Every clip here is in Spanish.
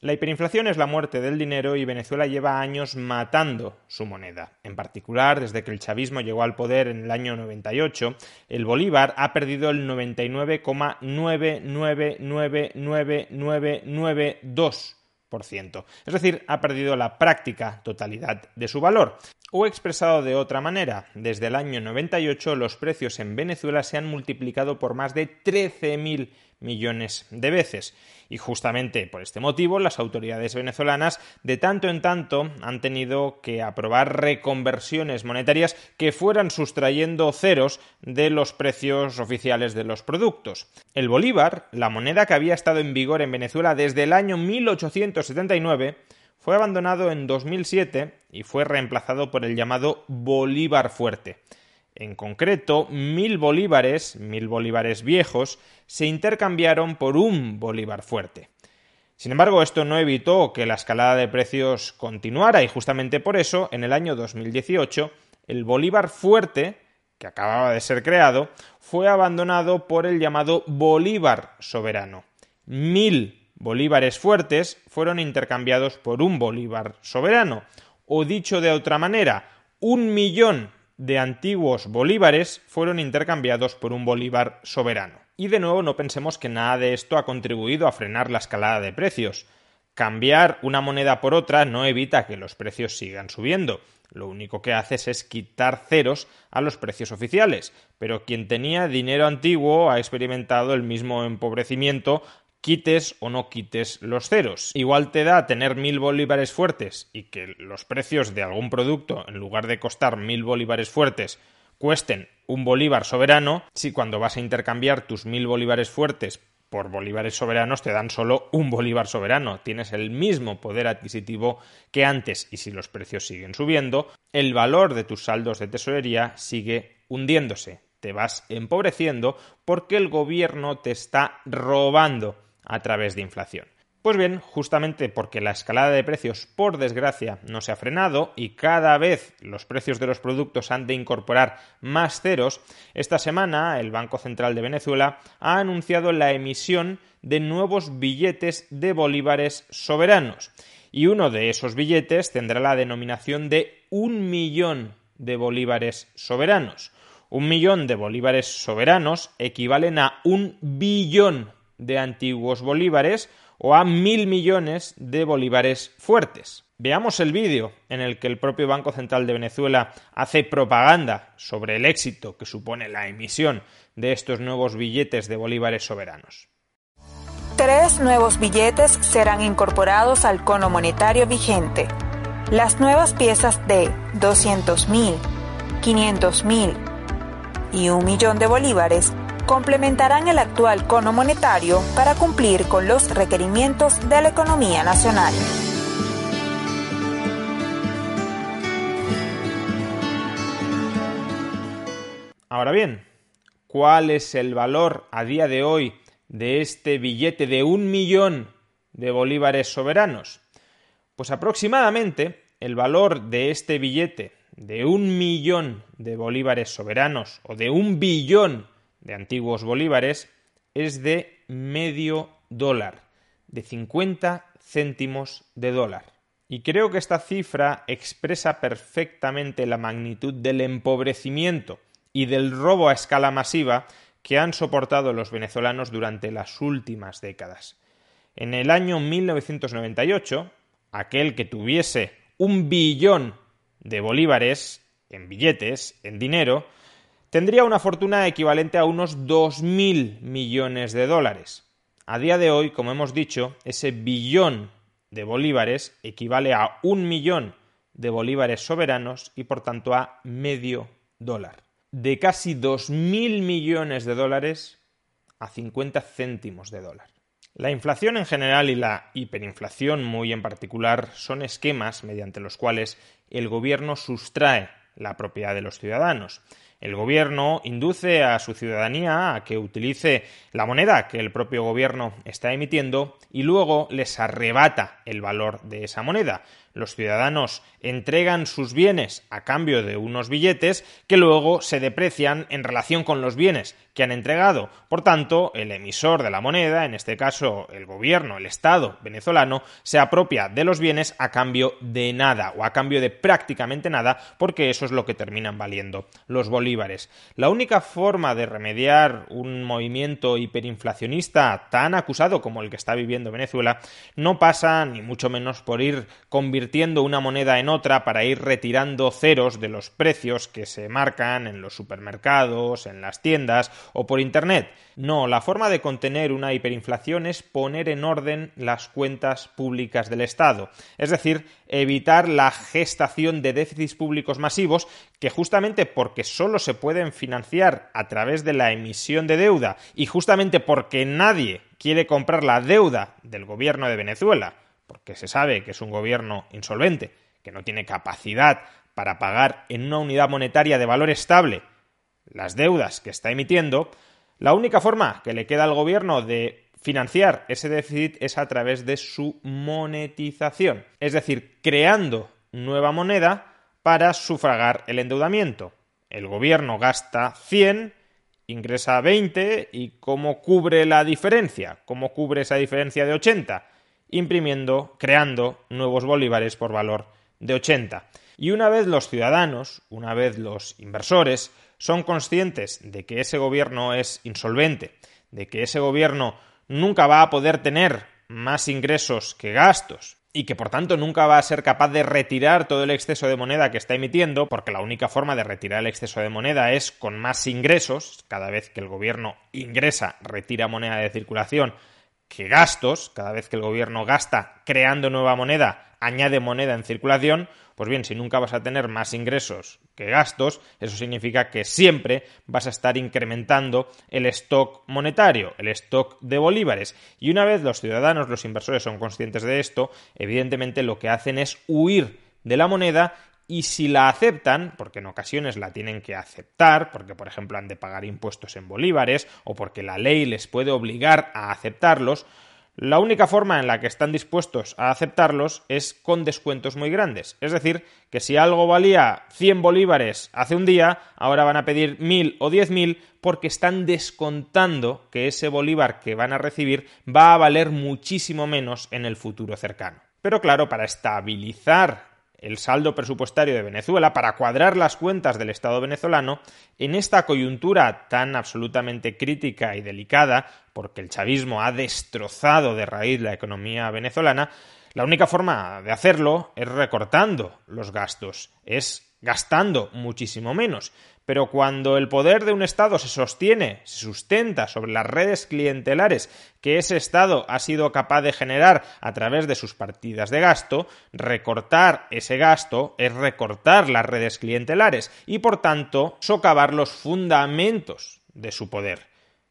la hiperinflación es la muerte del dinero y Venezuela lleva años matando su moneda. En particular, desde que el chavismo llegó al poder en el año 98, el bolívar ha perdido el 99,999992%. Es decir, ha perdido la práctica totalidad de su valor. O expresado de otra manera, desde el año 98 los precios en Venezuela se han multiplicado por más de 13.000 millones de veces. Y justamente por este motivo las autoridades venezolanas de tanto en tanto han tenido que aprobar reconversiones monetarias que fueran sustrayendo ceros de los precios oficiales de los productos. El bolívar, la moneda que había estado en vigor en Venezuela desde el año 1879, fue abandonado en 2007 y fue reemplazado por el llamado Bolívar Fuerte. En concreto, mil bolívares, mil bolívares viejos, se intercambiaron por un bolívar fuerte. Sin embargo, esto no evitó que la escalada de precios continuara y justamente por eso, en el año 2018, el bolívar fuerte, que acababa de ser creado, fue abandonado por el llamado bolívar soberano. Mil bolívares fuertes fueron intercambiados por un bolívar soberano, o dicho de otra manera, un millón de antiguos bolívares fueron intercambiados por un bolívar soberano. Y de nuevo no pensemos que nada de esto ha contribuido a frenar la escalada de precios. Cambiar una moneda por otra no evita que los precios sigan subiendo. Lo único que haces es quitar ceros a los precios oficiales. Pero quien tenía dinero antiguo ha experimentado el mismo empobrecimiento quites o no quites los ceros. Igual te da tener mil bolívares fuertes y que los precios de algún producto, en lugar de costar mil bolívares fuertes, cuesten un bolívar soberano, si cuando vas a intercambiar tus mil bolívares fuertes por bolívares soberanos te dan solo un bolívar soberano. Tienes el mismo poder adquisitivo que antes y si los precios siguen subiendo, el valor de tus saldos de tesorería sigue hundiéndose. Te vas empobreciendo porque el gobierno te está robando a través de inflación. Pues bien, justamente porque la escalada de precios, por desgracia, no se ha frenado y cada vez los precios de los productos han de incorporar más ceros, esta semana el Banco Central de Venezuela ha anunciado la emisión de nuevos billetes de bolívares soberanos. Y uno de esos billetes tendrá la denominación de un millón de bolívares soberanos. Un millón de bolívares soberanos equivalen a un billón de antiguos bolívares o a mil millones de bolívares fuertes. Veamos el vídeo en el que el propio Banco Central de Venezuela hace propaganda sobre el éxito que supone la emisión de estos nuevos billetes de bolívares soberanos. Tres nuevos billetes serán incorporados al cono monetario vigente. Las nuevas piezas de 200 mil, 500 mil y un millón de bolívares complementarán el actual cono monetario para cumplir con los requerimientos de la economía nacional. Ahora bien, ¿cuál es el valor a día de hoy de este billete de un millón de bolívares soberanos? Pues aproximadamente el valor de este billete de un millón de bolívares soberanos o de un billón de antiguos bolívares es de medio dólar, de 50 céntimos de dólar. Y creo que esta cifra expresa perfectamente la magnitud del empobrecimiento y del robo a escala masiva que han soportado los venezolanos durante las últimas décadas. En el año 1998, aquel que tuviese un billón de bolívares en billetes, en dinero, tendría una fortuna equivalente a unos 2.000 millones de dólares. A día de hoy, como hemos dicho, ese billón de bolívares equivale a un millón de bolívares soberanos y por tanto a medio dólar. De casi 2.000 millones de dólares a 50 céntimos de dólar. La inflación en general y la hiperinflación muy en particular son esquemas mediante los cuales el gobierno sustrae la propiedad de los ciudadanos. El gobierno induce a su ciudadanía a que utilice la moneda que el propio gobierno está emitiendo y luego les arrebata el valor de esa moneda. Los ciudadanos entregan sus bienes a cambio de unos billetes que luego se deprecian en relación con los bienes que han entregado. Por tanto, el emisor de la moneda, en este caso el gobierno, el Estado venezolano, se apropia de los bienes a cambio de nada o a cambio de prácticamente nada porque eso es lo que terminan valiendo los bolívares. La única forma de remediar un movimiento hiperinflacionista tan acusado como el que está viviendo Venezuela no pasa ni mucho menos por ir convirtiendo una moneda en otra para ir retirando ceros de los precios que se marcan en los supermercados, en las tiendas o por Internet. No, la forma de contener una hiperinflación es poner en orden las cuentas públicas del Estado, es decir, evitar la gestación de déficits públicos masivos que justamente porque solo se pueden financiar a través de la emisión de deuda y justamente porque nadie quiere comprar la deuda del gobierno de Venezuela, porque se sabe que es un gobierno insolvente, que no tiene capacidad para pagar en una unidad monetaria de valor estable las deudas que está emitiendo, la única forma que le queda al gobierno de financiar ese déficit es a través de su monetización, es decir, creando nueva moneda para sufragar el endeudamiento. El gobierno gasta 100, ingresa 20 y ¿cómo cubre la diferencia? ¿Cómo cubre esa diferencia de 80? Imprimiendo, creando nuevos bolívares por valor de 80. Y una vez los ciudadanos, una vez los inversores, son conscientes de que ese gobierno es insolvente, de que ese gobierno nunca va a poder tener más ingresos que gastos y que por tanto nunca va a ser capaz de retirar todo el exceso de moneda que está emitiendo, porque la única forma de retirar el exceso de moneda es con más ingresos, cada vez que el gobierno ingresa, retira moneda de circulación, que gastos, cada vez que el gobierno gasta creando nueva moneda, añade moneda en circulación, pues bien, si nunca vas a tener más ingresos que gastos, eso significa que siempre vas a estar incrementando el stock monetario, el stock de bolívares. Y una vez los ciudadanos, los inversores son conscientes de esto, evidentemente lo que hacen es huir de la moneda y si la aceptan, porque en ocasiones la tienen que aceptar, porque por ejemplo han de pagar impuestos en bolívares o porque la ley les puede obligar a aceptarlos, la única forma en la que están dispuestos a aceptarlos es con descuentos muy grandes. Es decir, que si algo valía 100 bolívares hace un día, ahora van a pedir 1000 o 10.000 porque están descontando que ese bolívar que van a recibir va a valer muchísimo menos en el futuro cercano. Pero claro, para estabilizar el saldo presupuestario de Venezuela, para cuadrar las cuentas del Estado venezolano, en esta coyuntura tan absolutamente crítica y delicada, porque el chavismo ha destrozado de raíz la economía venezolana, la única forma de hacerlo es recortando los gastos, es gastando muchísimo menos. Pero cuando el poder de un Estado se sostiene, se sustenta sobre las redes clientelares que ese Estado ha sido capaz de generar a través de sus partidas de gasto, recortar ese gasto es recortar las redes clientelares y por tanto socavar los fundamentos de su poder.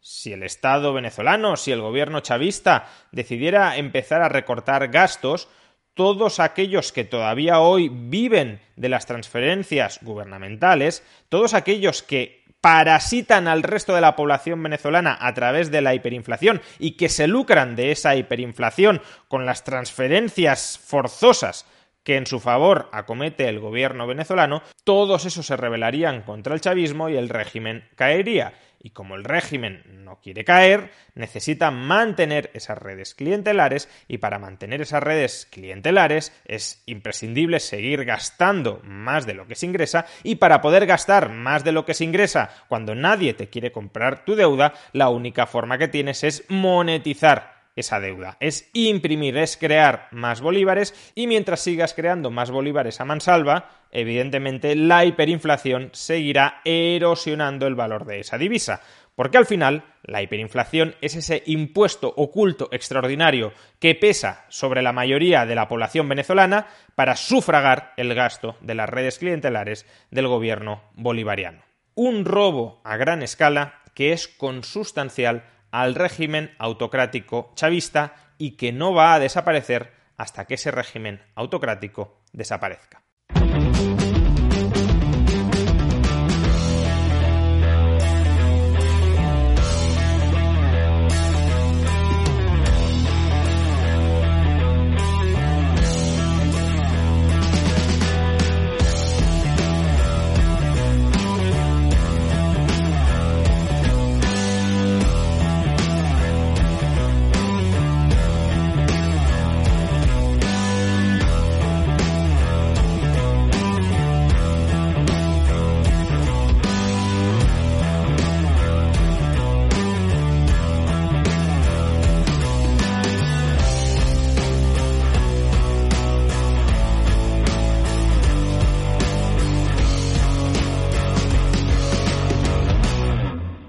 Si el Estado venezolano, si el gobierno chavista decidiera empezar a recortar gastos, todos aquellos que todavía hoy viven de las transferencias gubernamentales, todos aquellos que parasitan al resto de la población venezolana a través de la hiperinflación y que se lucran de esa hiperinflación con las transferencias forzosas que en su favor acomete el gobierno venezolano, todos esos se rebelarían contra el chavismo y el régimen caería. Y como el régimen no quiere caer, necesita mantener esas redes clientelares y para mantener esas redes clientelares es imprescindible seguir gastando más de lo que se ingresa y para poder gastar más de lo que se ingresa cuando nadie te quiere comprar tu deuda, la única forma que tienes es monetizar esa deuda. Es imprimir, es crear más bolívares y mientras sigas creando más bolívares a mansalva, evidentemente la hiperinflación seguirá erosionando el valor de esa divisa. Porque al final, la hiperinflación es ese impuesto oculto extraordinario que pesa sobre la mayoría de la población venezolana para sufragar el gasto de las redes clientelares del gobierno bolivariano. Un robo a gran escala que es consustancial al régimen autocrático chavista y que no va a desaparecer hasta que ese régimen autocrático desaparezca.